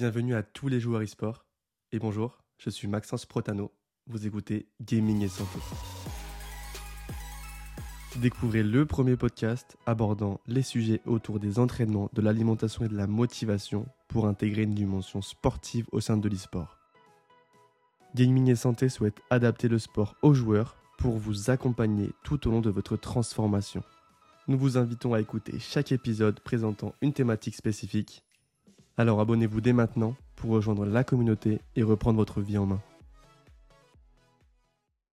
Bienvenue à tous les joueurs e-sport. Et bonjour, je suis Maxence Protano. Vous écoutez Gaming et Santé. Découvrez le premier podcast abordant les sujets autour des entraînements, de l'alimentation et de la motivation pour intégrer une dimension sportive au sein de l'e-sport. Gaming et Santé souhaite adapter le sport aux joueurs pour vous accompagner tout au long de votre transformation. Nous vous invitons à écouter chaque épisode présentant une thématique spécifique. Alors abonnez-vous dès maintenant pour rejoindre la communauté et reprendre votre vie en main.